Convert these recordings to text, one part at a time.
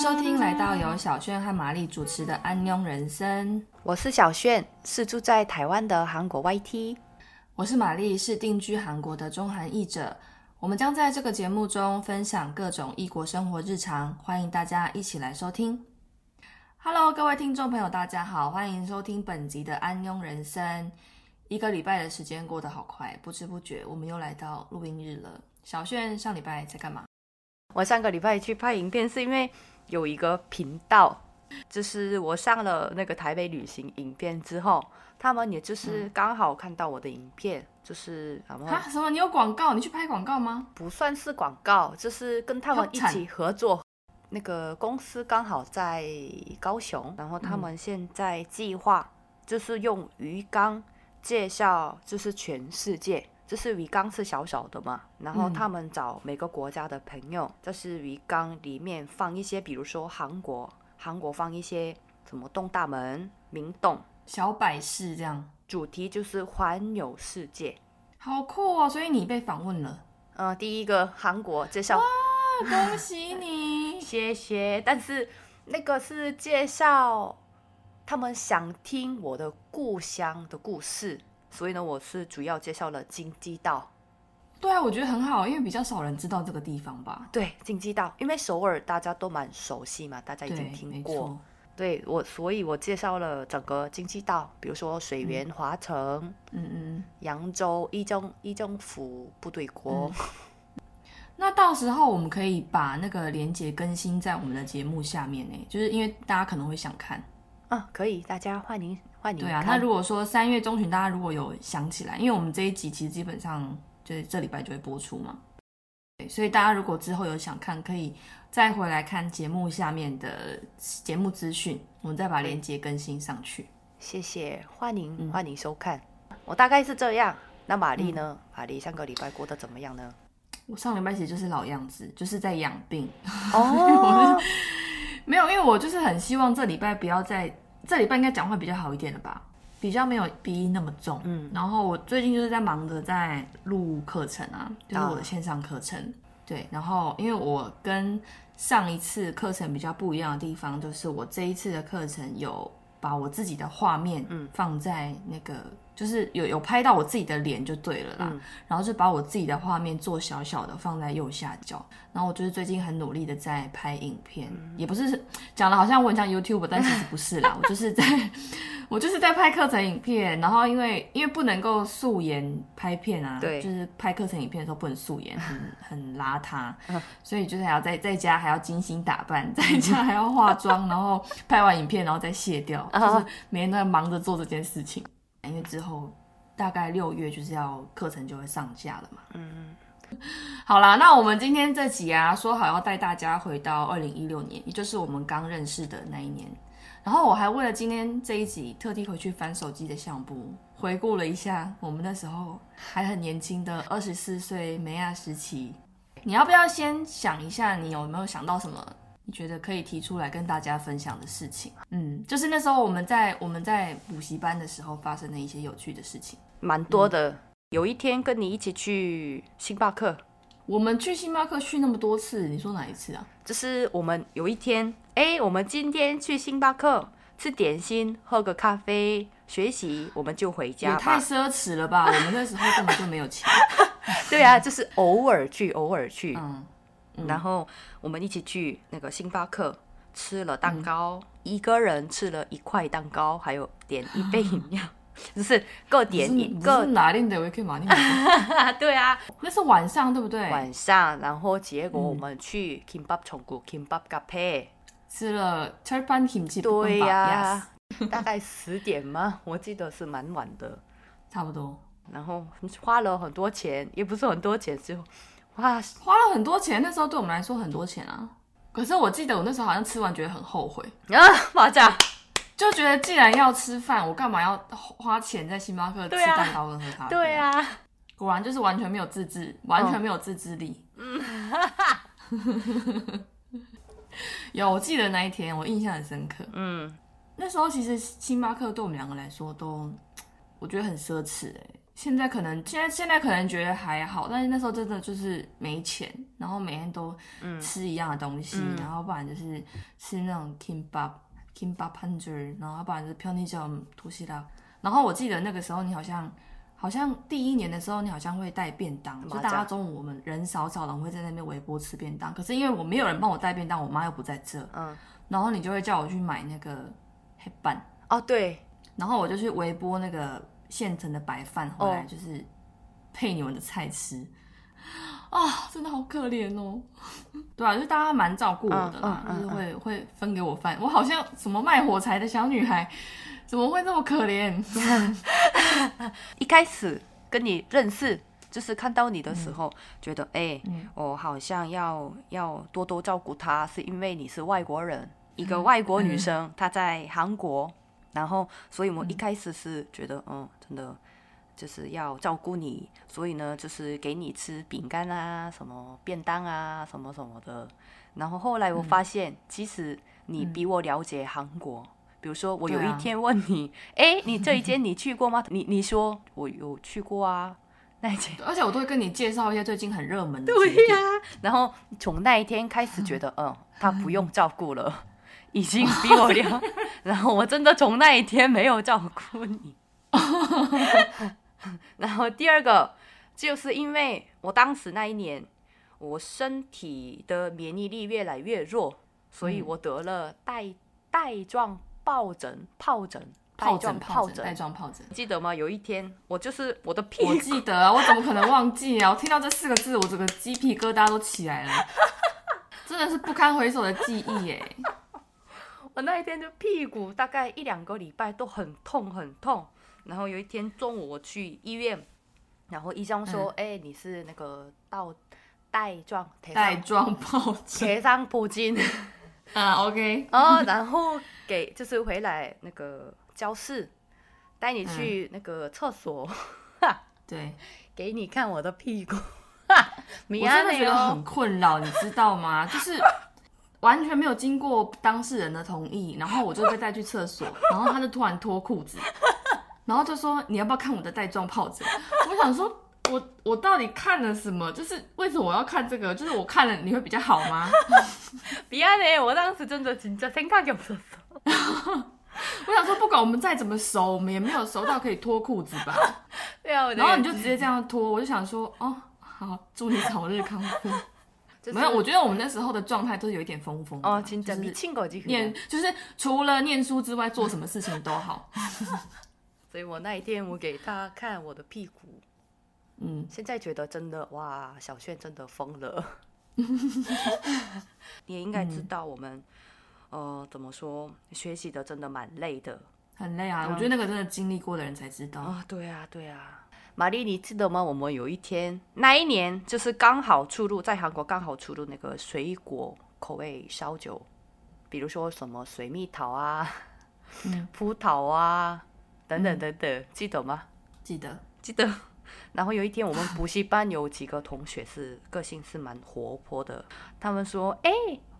收听来到由小炫和玛丽主持的《安妞人生》，我是小炫，是住在台湾的韩国 YT。我是玛丽，是定居韩国的中韩译者。我们将在这个节目中分享各种异国生活日常，欢迎大家一起来收听。Hello，各位听众朋友，大家好，欢迎收听本集的《安妞人生》。一个礼拜的时间过得好快，不知不觉我们又来到录音日了。小炫上礼拜在干嘛？我上个礼拜去拍影片，是因为有一个频道，就是我上了那个台北旅行影片之后，他们也就是刚好看到我的影片，就是什么啊？什么？你有广告？你去拍广告吗？不算是广告，就是跟他们一起合作。那个公司刚好在高雄，然后他们现在计划就是用鱼缸介绍，就是全世界。就是鱼缸是小小的嘛，然后他们找每个国家的朋友，就是鱼缸里面放一些，比如说韩国，韩国放一些什么东大门、明洞、小百事这样，主题就是环游世界，好酷哦！所以你被访问了，嗯，第一个韩国介绍，哇，恭喜你，谢谢。但是那个是介绍他们想听我的故乡的故事。所以呢，我是主要介绍了金鸡道。对啊，我觉得很好，因为比较少人知道这个地方吧。对，金鸡道，因为首尔大家都蛮熟悉嘛，大家已经听过。对我，所以我介绍了整个金鸡道，比如说水源华城，嗯嗯，扬州一中一中府部队国。那到时候我们可以把那个链接更新在我们的节目下面呢，就是因为大家可能会想看。啊，可以，大家欢迎欢迎。对啊，那如果说三月中旬大家如果有想起来，因为我们这一集其实基本上就是这礼拜就会播出嘛，对，所以大家如果之后有想看，可以再回来看节目下面的节目资讯，我们再把链接更新上去。谢谢，欢迎欢迎收看。我大概是这样。那玛丽呢？玛丽上个礼拜过得怎么样呢？我上礼拜其实就是老样子，就是在养病。哦，没有，因为我就是很希望这礼拜不要再。这礼拜应该讲话比较好一点了吧，比较没有鼻音那么重。嗯，然后我最近就是在忙着在录课程啊，就是我的线上课程。对，然后因为我跟上一次课程比较不一样的地方，就是我这一次的课程有把我自己的画面放在那个。就是有有拍到我自己的脸就对了啦，然后就把我自己的画面做小小的放在右下角，然后我就是最近很努力的在拍影片，也不是讲的好像我很像 YouTube，但其实不是啦，我就是在我就是在拍课程影片，然后因为因为不能够素颜拍片啊，对，就是拍课程影片的时候不能素颜，很 很邋遢，所以就是还要在在家还要精心打扮，在家还要化妆，然后拍完影片然后再卸掉，就是每天都在忙着做这件事情。因为之后大概六月就是要课程就会上架了嘛。嗯嗯，好啦，那我们今天这集啊，说好要带大家回到二零一六年，也就是我们刚认识的那一年。然后我还为了今天这一集，特地回去翻手机的相簿，回顾了一下我们那时候还很年轻的二十四岁梅亚时期。你要不要先想一下，你有没有想到什么？觉得可以提出来跟大家分享的事情，嗯，就是那时候我们在我们在补习班的时候发生的一些有趣的事情，蛮多的。有一天跟你一起去星巴克，我们去星巴克去那么多次，你说哪一次啊？就是我们有一天，哎，我们今天去星巴克吃点心，喝个咖啡，学习，我们就回家。也太奢侈了吧！我们那时候根本就没有钱。对啊，就是偶尔去，偶尔去，嗯。然后我们一起去那个星巴克吃了蛋糕，一个人吃了一块蛋糕，还有点一杯饮料。就是各点一个，哪里的维克玛尼？对啊，那是晚上对不对？晚上，然后结果我们去 Kimbap 重谷 Kimbap Cafe 吃了 c h e r p a n Kimchi。对呀、啊>大概十点吗？我记得是蛮晚的，差不多。然后花了很多钱，也不是很多钱，就哇，花了很多钱，那时候对我们来说很多钱啊。可是我记得我那时候好像吃完觉得很后悔啊，马甲就觉得既然要吃饭，我干嘛要花钱在星巴克吃蛋糕跟喝咖啡？对啊，果然就是完全没有自制，完全没有自制力。嗯，有，我记得那一天我印象很深刻。嗯，那时候其实星巴克对我们两个来说都，我觉得很奢侈哎。现在可能现在现在可能觉得还好，但是那时候真的就是没钱，然后每天都吃一样的东西，然后不然就是吃那种 kimbap kimbap puncher，然后不然就是 j a m 土西拉。然后我记得那个时候你好像好像第一年的时候你好像会带便当，就大家中午我们人少少的会在那边微波吃便当，可是因为我没有人帮我带便当，我妈又不在这，嗯，然后你就会叫我去买那个黑板。哦，对，然后我就去微波那个。现成的白饭回来就是配你们的菜吃啊，真的好可怜哦。对啊，就是大家蛮照顾我的啦，就是会会分给我饭。我好像什么卖火柴的小女孩，怎么会这么可怜？一开始跟你认识，就是看到你的时候，觉得哎，我好像要要多多照顾她，是因为你是外国人，一个外国女生，她在韩国。然后，所以我一开始是觉得，嗯，真的就是要照顾你，所以呢，就是给你吃饼干啊，什么便当啊，什么什么的。然后后来我发现，其实你比我了解韩国。比如说，我有一天问你，哎，你这一间你去过吗？你你说我有去过啊，那一间。而且我都会跟你介绍一些最近很热门的。对呀。然后从那一天开始，觉得，嗯，他不用照顾了。已经比我了，然后我真的从那一天没有照顾你。然后第二个，就是因为我当时那一年，我身体的免疫力越来越弱，所以我得了带带状疱疹、疱疹、疱疹、疱疹、带状疱疹，记得吗？有一天，我就是我的屁股，我记得啊，我怎么可能忘记啊？我听到这四个字，我整个鸡皮疙瘩都起来了，真的是不堪回首的记忆耶。我那一天就屁股大概一两个礼拜都很痛很痛，然后有一天中午我去医院，然后医生说：“哎，你是那个到带状带状疱疹，贴上布巾。啊，OK，哦，然后给就是回来那个教室，带你去那个厕所，对，给你看我的屁股，我真的觉得很困扰，你知道吗？就是。完全没有经过当事人的同意，然后我就被带去厕所，然后他就突然脱裤子，然后就说你要不要看我的带状疱疹？我想说，我我到底看了什么？就是为什么我要看这个？就是我看了你会比较好吗？别呢，我当时真的紧张，先看给我说。我想说，不管我们再怎么熟，我们也没有熟到可以脱裤子吧？对啊，然后你就直接这样脱，我就想说，哦，好，祝你早日康复。没有，我觉得我们那时候的状态都是有一点疯疯哦，就是念，就是除了念书之外，做什么事情都好。所以我那一天我给他看我的屁股，嗯，现在觉得真的哇，小炫真的疯了。你也应该知道，我们呃怎么说，学习的真的蛮累的，很累啊。我觉得那个真的经历过的人才知道啊。对啊，对啊。玛丽，你记得吗？我们有一天，那一年就是刚好出入在韩国，刚好出入那个水果口味烧酒，比如说什么水蜜桃啊、葡萄啊等等等等，记得吗？记得，记得。然后有一天，我们补习班有几个同学是个性是蛮活泼的，他们说：“哎，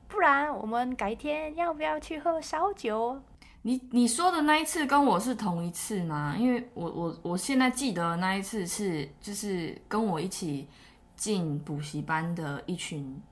不然我们改天要不要去喝烧酒？”你你说的那一次跟我是同一次吗？因为我我我现在记得那一次是就是跟我一起进补习班的一群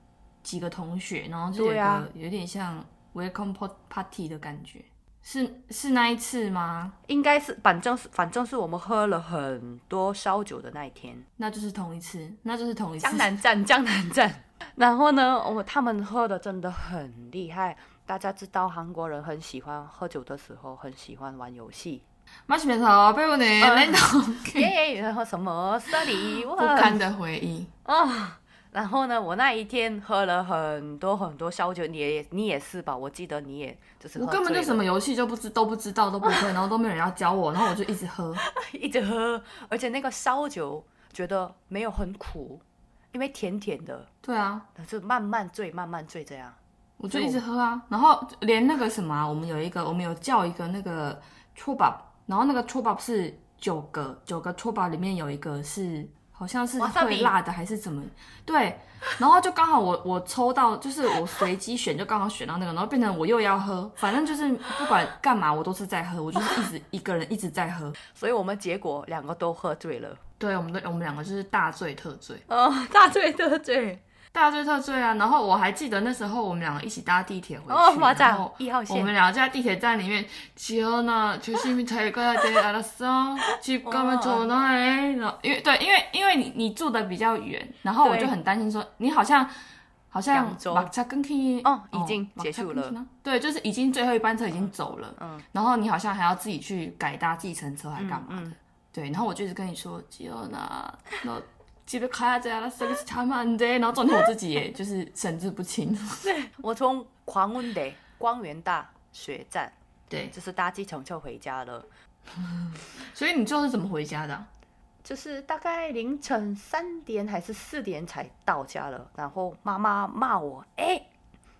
几个同学，然后就有个有点像 welcome party 的感觉，是是那一次吗？应该是，反正是反正是我们喝了很多烧酒的那一天。那就是同一次，那就是同一次。江南站，江南站。然后呢，我他们喝的真的很厉害。大家知道韩国人很喜欢喝酒的时候，很喜欢玩游戏。马上变成被我呢，然后什么？不甘的回忆啊。然后呢，我那一天喝了很多很多烧酒，你也你也是吧？我记得你也就是。我根本就什么游戏就不知都不知道都不会，然后都没有人要教我，然后我就一直喝，一直喝，而且那个烧酒觉得没有很苦，因为甜甜的。对啊，就慢慢醉，慢慢醉这样。我就一直喝啊，然后连那个什么，我们有一个，我们有叫一个那个搓宝，然后那个搓宝是九个，九个搓宝里面有一个是好像是会辣的还是怎么？对，然后就刚好我我抽到，就是我随机选，就刚好选到那个，然后变成我又要喝，反正就是不管干嘛我都是在喝，我就是一直一个人一直在喝，所以我们结果两个都喝醉了。对，我们的我们两个就是大醉特醉，哦，大醉特醉。大醉特醉啊！然后我还记得那时候我们两个一起搭地铁回去，然后一号线，我们两个在地铁站里面，지연아조심히잘가야돼알았어집가면전화해然后因为对，因为因为你你住的比较远，然后我就很担心说你好像好像马车跟 K 哦已经结束了，对，就是已经最后一班车已经走了，嗯，然后你好像还要自己去改搭计程车还干嘛的，对，然后我就一直跟你说지연아 那。记得开这样了，是不是差蛮多？然后重点我自己也就是神志不清。对，我从광운대光源大学站，对，就是搭计程车回家了。所以你最后是怎么回家的？就是大概凌晨三点还是四点才到家了。然后妈妈骂我：“哎，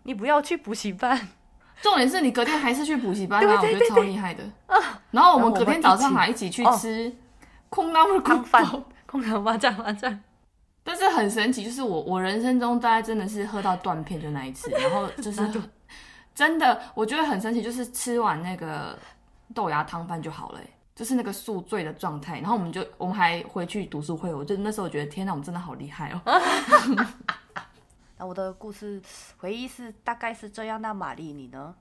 你不要去补习班。”重点是你隔天还是去补习班啊？我觉得超厉害的。啊！然后我们隔天早上还一起去吃空拉木空饭。 空调麻将麻将，但是很神奇，就是我我人生中大概真的是喝到断片就那一次，然后就是 真的我觉得很神奇，就是吃完那个豆芽汤饭就好了，就是那个宿醉的状态，然后我们就我们还回去读书会，我就那时候我觉得天哪，我们真的好厉害哦。那我的故事回忆是大概是这样，那玛丽你呢？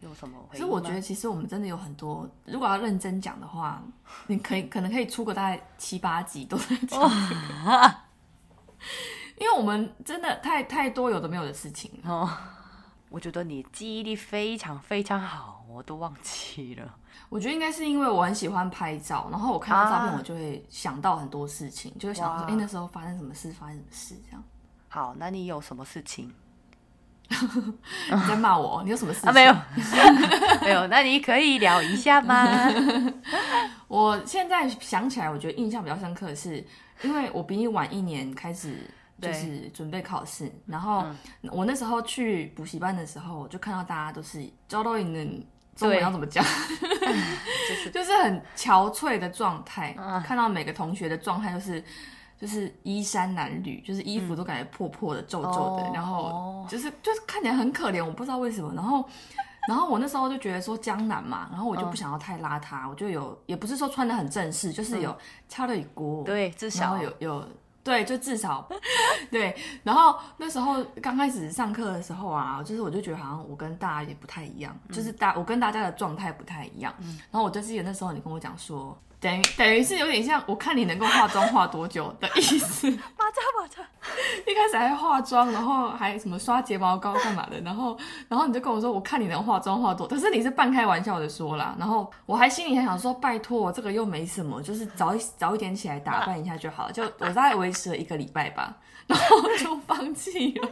有什么？其实我觉得，其实我们真的有很多。如果要认真讲的话，你可以可能可以出个大概七八集都在讲这个，因为我们真的太太多有的没有的事情哦。我觉得你记忆力非常非常好，我都忘记了。我觉得应该是因为我很喜欢拍照，然后我看到照片，我就会想到很多事情，就会想说，哎，那时候发生什么事，发生什么事这样。好，那你有什么事情？你在骂我？你有什么事啊？没有，没有。那你可以聊一下吗？我现在想起来，我觉得印象比较深刻的是，因为我比你晚一年开始，就是准备考试。然后我那时候去补习班的时候，我就看到大家都是教到你的中文要怎么讲，就是就是很憔悴的状态。看到每个同学的状态就是。就是衣衫褴褛，就是衣服都感觉破破的、皱皱的，然后就是就是看起来很可怜，我不知道为什么。然后，然后我那时候就觉得说江南嘛，然后我就不想要太邋遢，我就有也不是说穿的很正式，就是有敲了一锅，对，至少有有对，就至少 对。然后那时候刚开始上课的时候啊，就是我就觉得好像我跟大家也不太一样，就是大我跟大家的状态不太一样。然后我就记得那时候你跟我讲说。等于等于是有点像，我看你能够化妆化多久的意思。马扎马扎，一开始还化妆，然后还什么刷睫毛膏干嘛的，然后然后你就跟我说，我看你能化妆化多，可是你是半开玩笑的说啦，然后我还心里还想说，拜托，这个又没什么，就是早一早一点起来打扮一下就好了，就我大概维持了一个礼拜吧，然后就放弃了。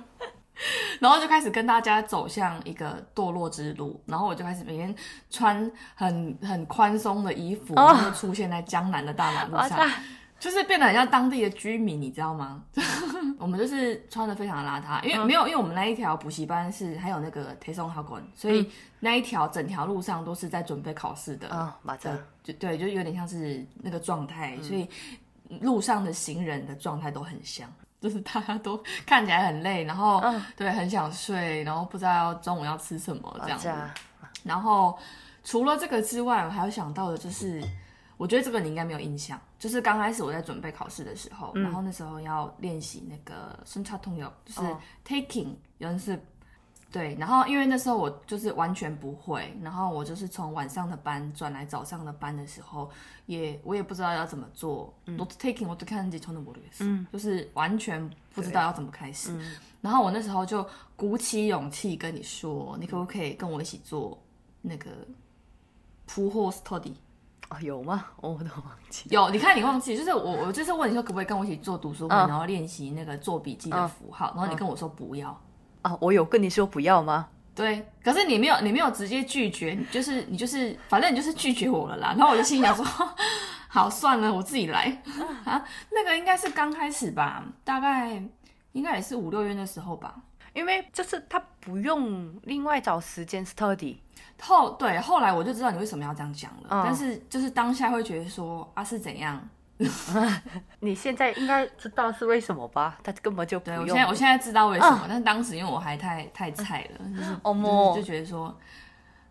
然后就开始跟大家走向一个堕落之路，然后我就开始每天穿很很宽松的衣服，然后出现在江南的大马路上，就是变得很像当地的居民，你知道吗？我们就是穿的非常的邋遢，因为没有，因为我们那一条补习班是还有那个推送考官，所以那一条整条路上都是在准备考试的啊，马扎就对，就有点像是那个状态，所以路上的行人的状态都很像。就是大家都看起来很累，然后对很想睡，然后不知道要中午要吃什么这样子。然后除了这个之外，我还有想到的就是，我觉得这个你应该没有印象。就是刚开始我在准备考试的时候，然后那时候要练习那个生差通有，就是 taking 有人是。对，然后因为那时候我就是完全不会，然后我就是从晚上的班转来早上的班的时候，也我也不知道要怎么做。Not taking，我都看几从的模式，嗯，就是完全不知道要怎么开始。然后我那时候就鼓起勇气跟你说，你可不可以跟我一起做那个 pull horse study？哦，有吗？我都忘记。有，你看你忘记，就是我我就是问你说可不可以跟我一起做读书会，然后练习那个做笔记的符号，然后你跟我说不要。啊，我有跟你说不要吗？对，可是你没有，你没有直接拒绝，就是你就是，反正你就是拒绝我了啦。然后我就心想说，好算了，我自己来啊。那个应该是刚开始吧，大概应该也是五六月的时候吧。因为就是他不用另外找时间 study。后对，后来我就知道你为什么要这样讲了。但是就是当下会觉得说啊是怎样？你现在应该知道是为什么吧？他根本就不对，用。我现在我现在知道为什么，但是当时因为我还太太菜了，就是哦就觉得说，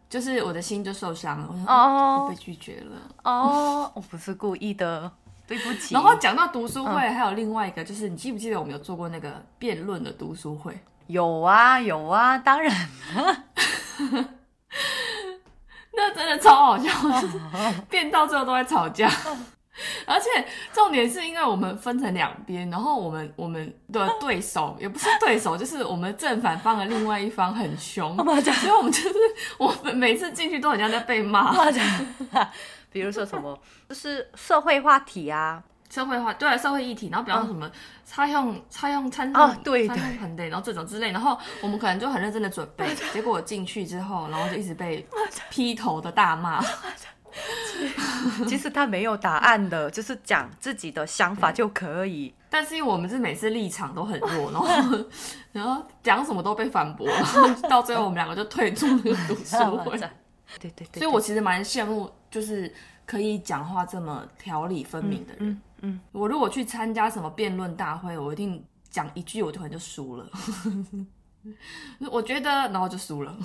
就是我的心就受伤了，我想哦我被拒绝了。哦，我不是故意的，对不起。然后讲到读书会，还有另外一个就是，你记不记得我们有做过那个辩论的读书会？有啊有啊，当然 那真的超好笑，变到最后都在吵架。而且重点是因为我们分成两边，然后我们我们的对手 也不是对手，就是我们正反方的另外一方很凶，所以我们就是我们每次进去都很像在被骂。比如说什么，就是社会话题啊，社会化对社会议题，然后比方说什么差用差用餐哦对对。很累，然后这种之类，然后我们可能就很认真的准备，结果进去之后，然后就一直被劈头的大骂。其实他没有答案的，就是讲自己的想法就可以。但是因为我们是每次立场都很弱，然后 然后讲什么都被反驳，然后到最后我们两个就退出那个读书会。对对对，所以我其实蛮羡慕，就是可以讲话这么条理分明的人。嗯嗯，我如果去参加什么辩论大会，我一定讲一句，我突然就输了。我觉得，然后就输了。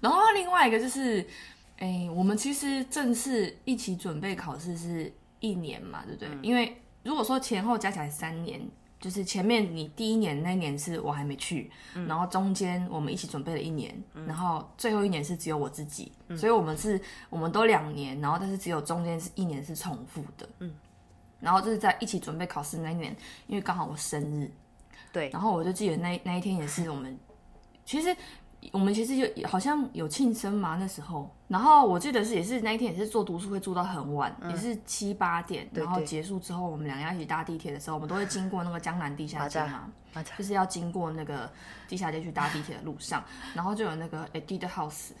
然后另外一个就是，哎、我们其实正式一起准备考试是一年嘛，对不对？因为如果说前后加起来三年，就是前面你第一年那一年是我还没去，然后中间我们一起准备了一年，然后最后一年是只有我自己，所以我们是我们都两年，然后但是只有中间是一年是重复的，嗯，然后就是在一起准备考试那一年，因为刚好我生日，对，然后我就记得那那一天也是我们，其实我们其实有好像有庆生嘛那时候，然后我记得是也是那一天也是做读书会做到很晚，也是七八点，然后对。结束之后我们两个一起搭地铁的时候，我们都会经过那个江南地下街嘛，就是要经过那个地下街去搭地铁的路上，然后就有那个 Edit House。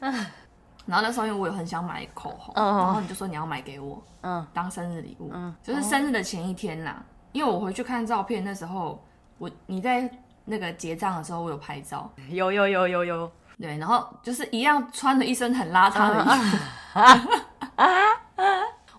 然后那时候因为我有很想买口红，嗯然后你就说你要买给我，嗯，当生日礼物，就是生日的前一天啦。因为我回去看照片，那时候我你在那个结账的时候，我有拍照，有有有有有，对，然后就是一样穿着一身很邋遢的衣服，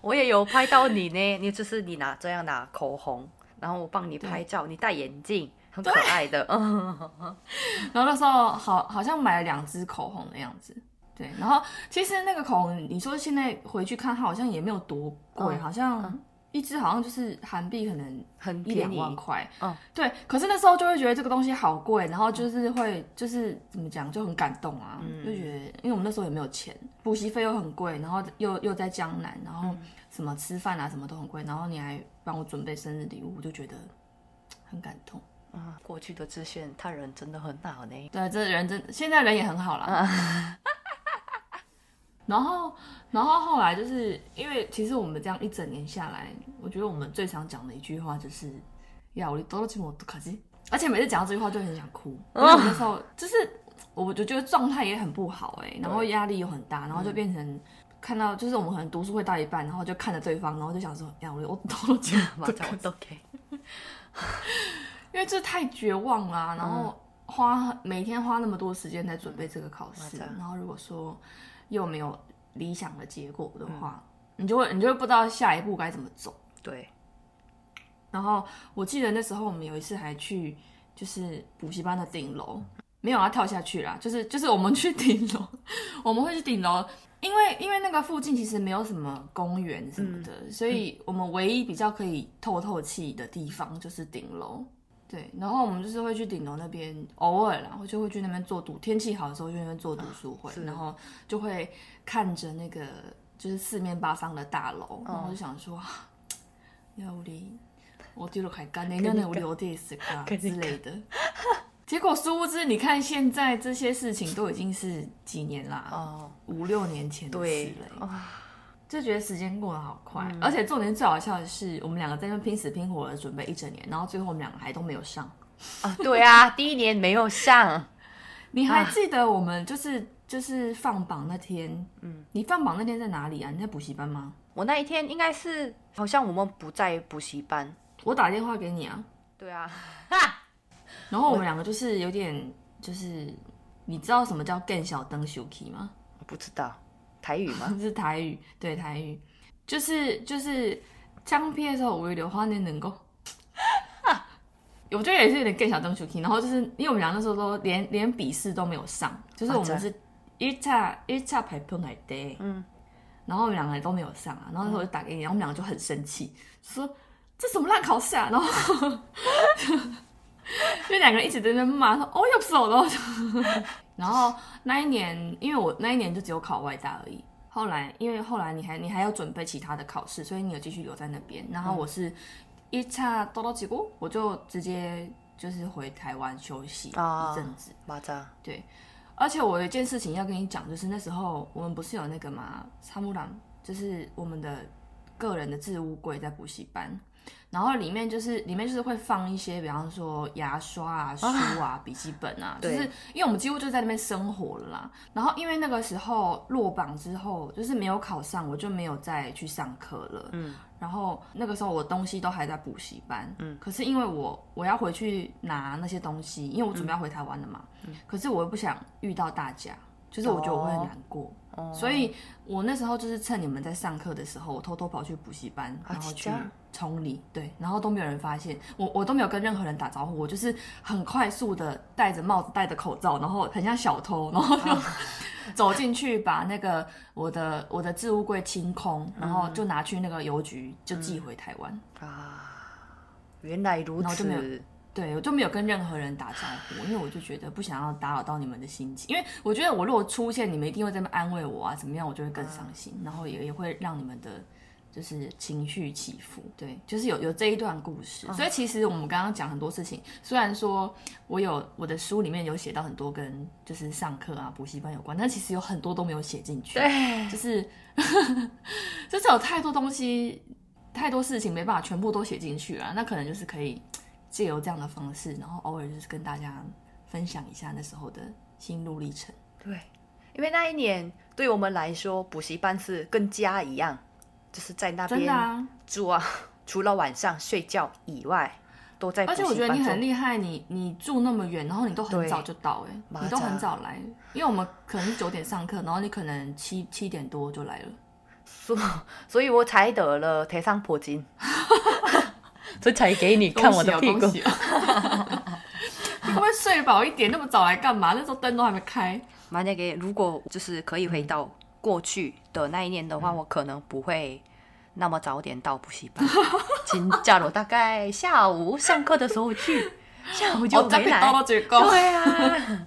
我也有拍到你呢。你就是你拿这样拿口红，然后我帮你拍照，你戴眼镜，很可爱的。嗯，然后那时候好好像买了两支口红的样子，对，然后其实那个口红，你说现在回去看，它好像也没有多贵，嗯好像一支好像就是韩币可能很一两。万块，嗯，对。可是那时候就会觉得这个东西好贵，然后就是会就是怎么讲就很感动啊，嗯就觉得因为我们那时候也没有钱，补习费又很贵，然后又又在江南，然后什么吃饭啊什么都很贵，然后你还帮我准备生日礼物，我就觉得很感动。啊，过去的志炫，他人真的很好呢。对，这人真现在人也很好啦。然后，然后后来就是因为其实我们这样一整年下来，我觉得我们最常讲的一句话就是“呀，我多了这么多可惜”，而且每次讲到这句话就很想哭，因为我那时候就是我我就觉得状态也很不好哎、然后压力又很大，然后就变成。看到就是我们可能读书会到一半，然后就看着对方，然后就想说，呀，我我多了 这么马多仔我都可以。因为这太绝望啦、然后花、每天花那么多时间在准备这个考试，然后如果说又没有理想的结果的话，你就会你就会不知道下一步该怎么走。对，然后我记得那时候我们有一次还去就是补习班的顶楼，没有要跳下去啦，就是就是我们去顶楼，我们会去顶楼，因为因为那个附近其实没有什么公园什么的，所以我们唯一比较可以透透气的地方就是顶楼。对然后我们就是会去顶楼那边偶尔然后就会去那边做读天气好的时候去那边做读书会然后就会看着那个就是四面八方的大楼然后就想说要五零我丢了快干那个那我留的也是干之类的。结果殊不知你看现在这些事情都已经是几年啦哦五六年前的事了就觉得时间过得好快。嗯而且重点最好笑的是，我们两个在那拼死拼活的准备一整年，然后最后我们两个还都没有上。啊，对啊，第一年没有上，你还记得我们就是就是放榜那天？嗯，你放榜那天在哪里啊？你在补习班吗？我那一天应该是好像我们不在补习班。我打电话给你啊，对啊，然后我们两个就是有点就是，你知道什么叫更小灯 shuki 吗？我不知道台语吗？是台语，对台语，就是就是江边的时候我有点花那能够。我觉得也是有点更小灯球 K，然后就是因为我们俩那时候都连连笔试都没有上，就是我们是一差一差排碰来的，嗯，然后我们两个人都没有上啊，然后那时候我就打给你，然后我们两个就很生气，说这什么烂考试啊，然后 就两个人一直在那骂，说哦要走了，然后那一年因为我那一年就只有考外大而已，后来因为后来你还你还要准备其他的考试，所以你有继续留在那边，然后我是。一差多多几股，我就直接就是回台湾休息一阵子。马扎对，而且我有一件事情要跟你讲，就是那时候我们不是有那个嘛，仓木郎，就是我们的个人的置物柜在补习班。然后里面就是里面就是会放一些，比方说牙刷啊、书啊、笔记本啊，就是因为我们几乎就在那边生活了啦。然后因为那个时候落榜之后，就是没有考上，我就没有再去上课了。嗯，然后那个时候我东西都还在补习班。嗯，可是因为我我要回去拿那些东西，因为我准备要回台湾了嘛。嗯，可是我又不想遇到大家。就是我觉得我会很难过，所以我那时候就是趁你们在上课的时候，我偷偷跑去补习班，然后去冲礼，对，然后都没有人发现，我我都没有跟任何人打招呼，我就是很快速的戴着帽子、戴着口罩，然后很像小偷，然后就 走进去把那个我的我的置物柜清空，然后就拿去那个邮局就寄回台湾。啊，原来如此。对，我就没有跟任何人打招呼，因为我就觉得不想要打扰到你们的心情，因为我觉得我如果出现，你们一定会在那安慰我啊，怎么样，我就会更伤心，然后也也会让你们的就是情绪起伏。对，就是有有这一段故事，所以其实我们刚刚讲很多事情，虽然说我有我的书里面有写到很多跟就是上课啊、补习班有关，但其实有很多都没有写进去。对，就是 就是有太多东西、太多事情没办法全部都写进去啊，那可能就是可以。借由这样的方式，然后偶尔就是跟大家分享一下那时候的心路历程。对，因为那一年对我们来说，补习班是跟家一样，就是在那边住啊，除了晚上睡觉以外，都在。而且我觉得你很厉害，你你住那么远，然后你都很早就到，哎，你都很早来，因为我们可能是九点上课，然后你可能七七点多就来了，所所以我才得了台上破金。这才给你看我的屁股。你会不会睡饱一点？那么早来干嘛？那时候灯都还没开。马姐给，如果就是可以回到过去的那一年的话，我可能不会那么早点到补习班。请假如大概下午上课的时候去，下午就回来。对啊，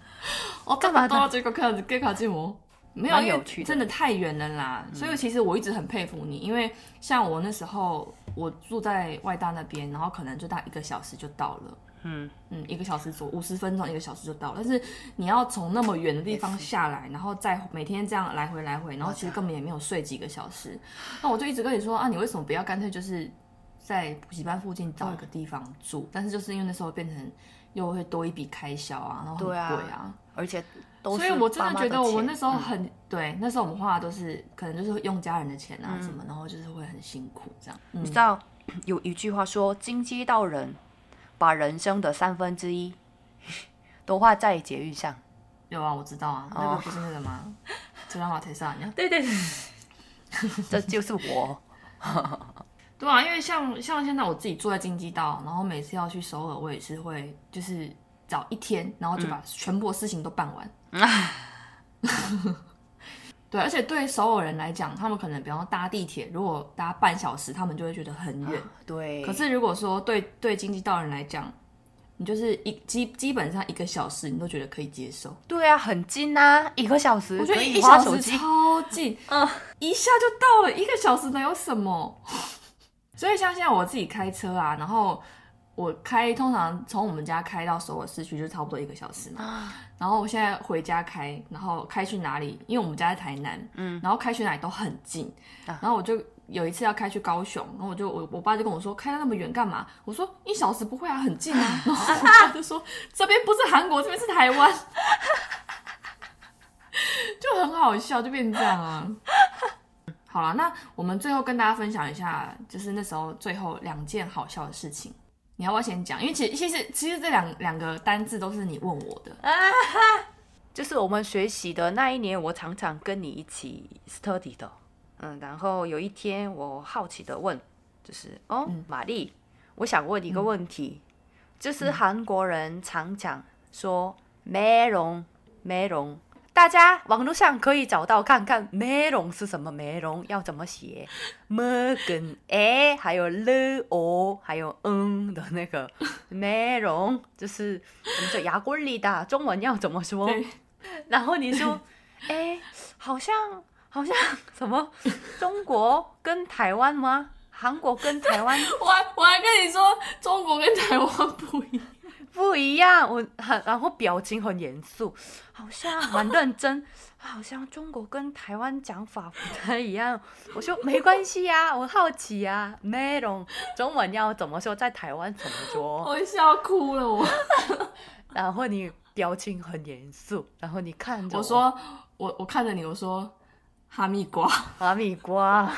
我干嘛到了这个看给卡进我？没有，因为真的太远了啦。所以其实我一直很佩服你，因为像我那时候。我住在外大那边，然后可能就大一个小时就到了。嗯嗯，一个小时左五十分钟，一个小时就到了。但是你要从那么远的地方下来，然后再每天这样来回来回，然后其实根本也没有睡几个小时。那我就一直跟你说啊，你为什么不要干脆就是在补习班附近找一个地方住？但是就是因为那时候变成又会多一笔开销啊，然后很贵啊，而且。所以，我真的觉得我们那时候很对，那时候我们花的都是可能就是用家人的钱啊什么，然后就是会很辛苦这样。你知道有一句话说，金鸡道人把人生的三分之一都花在节育上。有啊，我知道啊，那个不是那个吗？这张画台上，对对对，这就是我。对啊，因为像像现在我自己住在金鸡道，然后每次要去首尔，我也是会就是找一天，然后就把全部的事情都办完。对，而且对首尔人来讲，他们可能比方说搭地铁，如果搭半小时，他们就会觉得很远。对。可是如果说对对经济道人来讲，你就是一基基本上一个小时，你都觉得可以接受。对啊，很近啊，一个小时。我觉得一小时超近，嗯，一下就到了。一个小时能有什么？所以像现在我自己开车啊，然后。我开通常从我们家开到首尔市区就差不多一个小时嘛，然后我现在回家开，然后开去哪里？因为我们家在台南，嗯，然后开去哪里都很近，然后我就有一次要开去高雄，然后我就我我爸就跟我说，开那么远干嘛？我说一小时不会啊，很近啊，然后我爸就说这边不是韩国，这边是台湾，就很好笑，就变成这样啊。好了，那我们最后跟大家分享一下，就是那时候最后两件好笑的事情。你要不要先讲？因为其其实其实这两两个单字都是你问我的。啊，就是我们学习的那一年，我常常跟你一起 study 的，嗯，然后有一天我好奇的问就是哦，玛丽，我想问一个问题，就是韩国人常讲说美容美容，大家网络上可以找到看看美容是什么，美容要怎么写，m 跟 a 还有 l o 还有嗯的那个 美容，就是我们说牙膏里的中文要怎么说？然后你说，哎，好像好像什么中国跟台湾吗？韩国跟台湾，我我还跟你说，中国跟台湾不一不一样。我很然后表情很严肃，好像蛮认真，好像中国跟台湾讲法不太一样。我说没关系呀，我好奇呀。内容中文要怎么说？在台湾怎么说？我笑哭了我。然后你表情很严肃，然后你看着我说，我我看着你，我说。哈密瓜，哈密瓜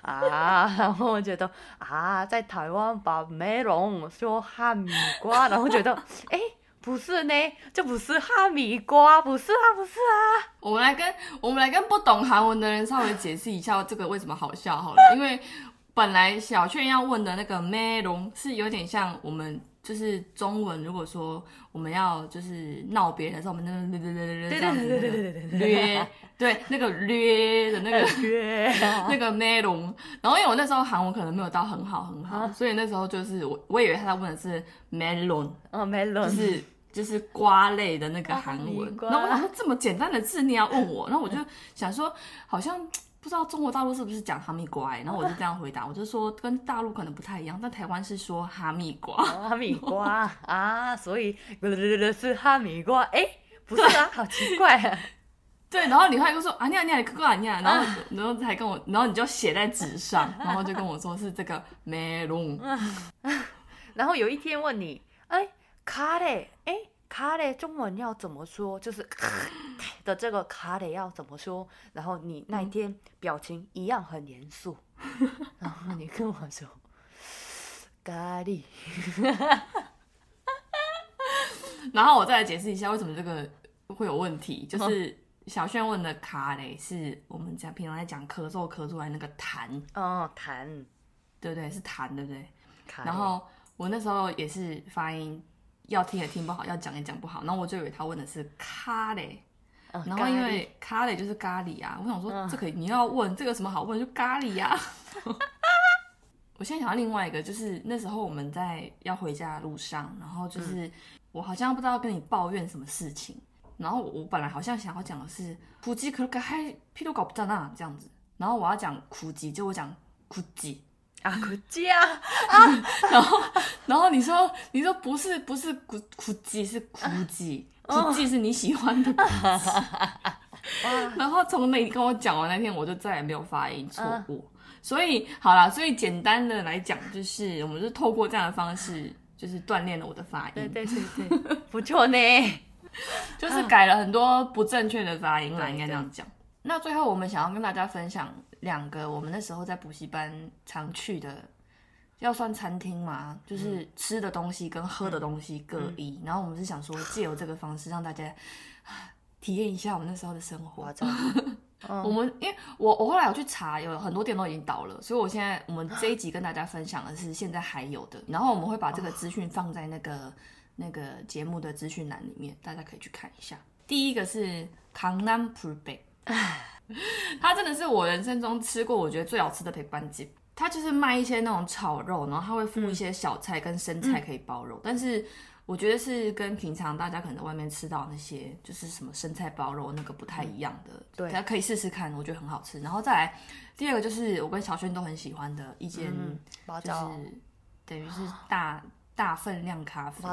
啊！然后我觉得啊，在台湾把美容说哈密瓜，然后觉得 哎，不是呢，这不是哈密瓜，不是啊，不是啊。我们来跟我们来跟不懂韩文的人稍微解释一下这个为什么好笑好了，因为本来小雀要问的那个美容是有点像我们。就是中文，如果说我们要就是闹别人的时候，我们那个略略略略这样子，略对那个略的那个略那个 melon，然后因为我那时候韩文可能没有到很好很好，所以那时候就是我我以为他在问的是 melon，哦 melon，就是就是瓜类的那个韩文，然后我想说这么简单的字你要问我，然后我就想说好像。不知道中国大陆是不是讲哈密瓜？然后我就这样回答，我就说跟大陆可能不太一样，但台湾是说哈密瓜，哈密瓜 啊，所以是哈密瓜。哎，不是啊，好奇怪啊。对，然后你还又说啊，你啊你好，哥哥啊，你啊，然后然后才跟我，然后你就写在纸上，然后就跟我说是这个梅龙。然后有一天问你，哎，卡嘞，哎。卡嘞，中文要怎么说？就是 的这个卡嘞要怎么说？然后你那一天表情一样很严肃，然后你跟我说咖喱，然后我再来解释一下为什么这个会有问题。就是小炫问的卡嘞，是我们讲平常在讲咳嗽咳出来那个痰哦，痰，对不对？是痰，对不对？然后我那时候也是发音。要听也听不好，要讲也讲不好，然后我就以为他问的是咖喱，然后因为咖喱就是咖喱啊，我想说这个你要问这个什么好问就咖喱呀。我现在想到另外一个，就是那时候我们在要回家的路上，然后就是我好像不知道跟你抱怨什么事情，然后我本来好像想要讲的是苦鸡可可嗨屁都搞不到那这样子，然后我要讲苦鸡，就我讲苦鸡。啊，苦鸡啊，然后，然后你说，你说不是，不是苦苦鸡，是苦鸡，苦鸡是你喜欢的。然后从那跟我讲完那天，我就再也没有发音错过。所以好了，所以简单的来讲，就是我们是透过这样的方式，就是锻炼了我的发音。对对对对，不错呢，就是改了很多不正确的发音啦，应该这样讲。那最后我们想要跟大家分享。两个我们那时候在补习班常去的，要算餐厅嘛，就是吃的东西跟喝的东西各一。然后我们是想说，借由这个方式让大家体验一下我们那时候的生活。我们因为我我后来有去查，有很多店都已经倒了，所以我现在我们这一集跟大家分享的是现在还有的。然后我们会把这个资讯放在那个那个节目的资讯栏里面，大家可以去看一下。第一个是康南普贝。它真的是我人生中吃过我觉得最好吃的陪伴鸡。它就是卖一些那种炒肉，然后它会附一些小菜跟生菜可以包肉。但是我觉得是跟平常大家可能在外面吃到那些就是什么生菜包肉那个不太一样的。对，大家可以试试看，我觉得很好吃。然后再来第二个就是我跟小轩都很喜欢的一间，就是等于是大大分量咖啡，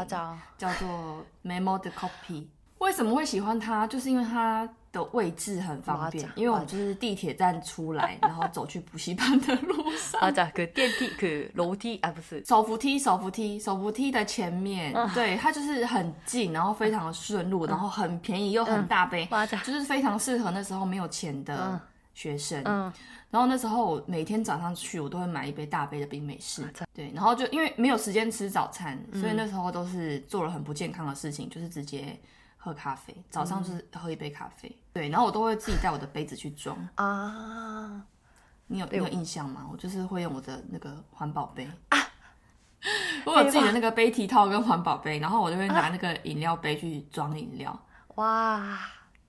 叫做 Memo 的 Copy。为什么会喜欢它？就是因为它。的位置很方便，因为我们就是地铁站出来，然后走去补习班的路上。啊，这个电梯、可楼梯啊，不是手扶梯，手扶梯，手扶梯的前面，对，它就是很近，然后非常的顺路，然后很便宜又很大杯，就是非常适合那时候没有钱的学生。嗯，然后那时候我每天早上去，我都会买一杯大杯的冰美式。对，然后就因为没有时间吃早餐，所以那时候都是做了很不健康的事情，就是直接。喝咖啡，早上就是喝一杯咖啡，对，然后我都会自己带我的杯子去装啊。你有你有印象吗？我就是会用我的那个环保杯啊，我有自己的那个杯提套跟环保杯，然后我就会拿那个饮料杯去装饮料。哇，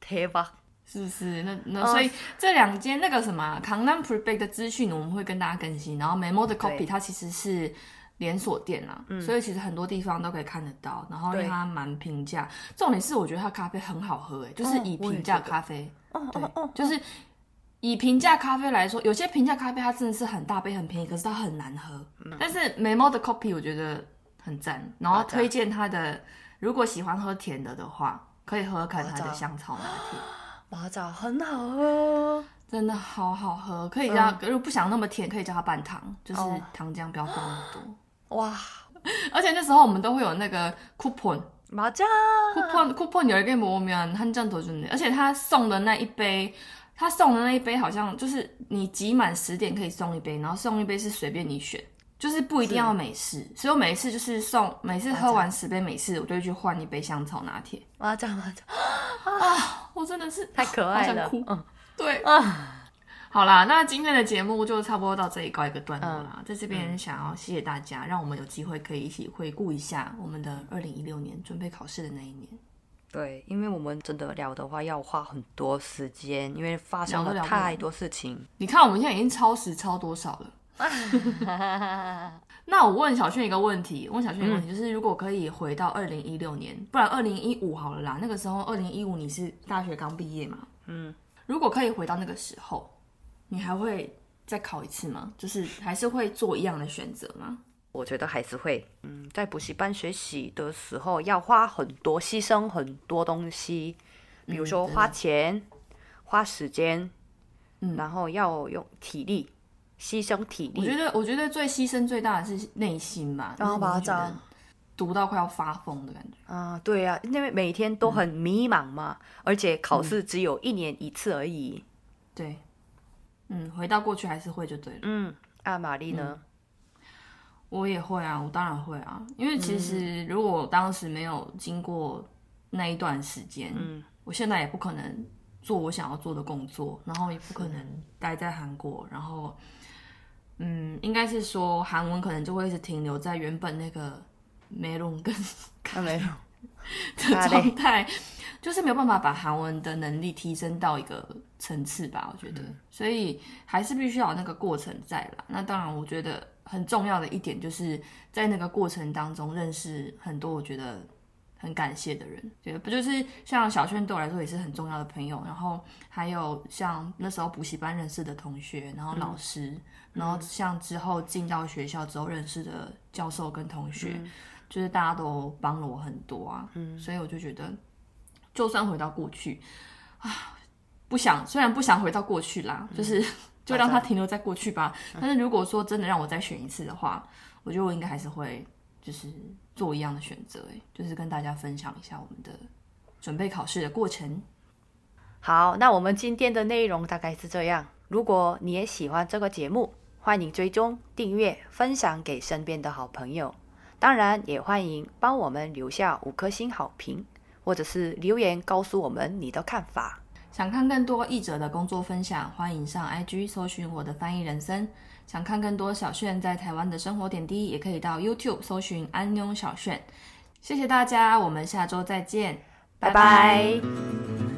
贴吧，是不是？那那所以这两间那个什么康南 Prebake 的资讯，我们会跟大家更新。然后 Memo 的 Copy 它其实是连锁店啦，所以其实很多地方都可以看得到。然后它蛮平价，重点是我觉得它咖啡很好喝，哎，就是以平价咖啡，对，就是。以平价咖啡来说，有些平价咖啡它真的是很大杯很便宜，可是它很难喝。但是眉毛的 copy 我觉得很赞，然后推荐它的，如果喜欢喝甜的的话，可以喝看它的香草拿铁。马枣很好喝，真的好好喝，可以加，如果不想那么甜，可以加半糖，就是糖浆不要放那么多。哇！而且那时候我们都会有那个 coupon，马酱 coupon coupon 有一个摩面很正多真的，而且他送的那一杯。他送的那一杯好像就是你集满十点可以送一杯，然后送一杯是随便你选，就是不一定要美式。所以我每一次就是送，每次喝完十杯美式，我就去换一杯香草拿铁。哇，这样子啊，我真的是太可爱了，哭。嗯，对啊。好啦，那今天的节目就差不多到这里告一个段落啦。在这边想要谢谢大家，让我们有机会可以一起回顾一下我们的二零一六年准备考试的那一年。对，因为我们真的聊的话要花很多时间，因为发生了太多事情。你看我们现在已经超时超多少了？那我问小轩一个问题，问小轩一个问题，就是如果可以回到二零一六年，不然二零一五好了啦。那个时候二零一五你是大学刚毕业嘛？嗯。如果可以回到那个时候，你还会再考一次吗？就是还是会做一样的选择吗？我觉得还是会，嗯，在补习班学习的时候要花很多，牺牲很多东西，比如说花钱、花时间，嗯，然后要用体力，牺牲体力。我觉得，我觉得最牺牲最大的是内心嘛，然后把它读到快要发疯的感觉。啊，对呀，因为每天都很迷茫嘛，而且考试只有一年一次而已。对，嗯，回到过去还是会就对了。嗯，啊，玛丽呢？我也会啊，我当然会啊，因为其实如果我当时没有经过那一段时间，嗯，我现在也不可能做我想要做的工作，然后也不可能待在韩国，然后，嗯，应该是说韩文可能就会一直停留在原本那个 梅隆跟卡梅隆 的状态，就是没有办法把韩文的能力提升到一个层次吧，我觉得，所以还是必须要有那个过程在啦。那当然，我觉得。很重要的一点就是在那个过程当中认识很多我觉得很感谢的人，对，不就是像小轩对我来说也是很重要的朋友，然后还有像那时候补习班认识的同学，然后老师，然后像之后进到学校之后认识的教授跟同学，就是大家都帮了我很多啊，嗯，所以我就觉得，就算回到过去啊，不想虽然不想回到过去啦，就是。就让它停留在过去吧。但是如果说真的让我再选一次的话，我觉得我应该还是会就是做一样的选择，哎，就是跟大家分享一下我们的准备考试的过程。好，那我们今天的内容大概是这样。如果你也喜欢这个节目，欢迎追踪、订阅、分享给身边的好朋友。当然，也欢迎帮我们留下五颗星好评，或者是留言告诉我们你的看法。想看更多译者的工作分享，欢迎上 IG 搜寻我的翻译人生。想看更多小炫在台湾的生活点滴，也可以到 YouTube 搜寻安妞小炫。谢谢大家，我们下周再见，拜拜，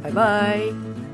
拜拜。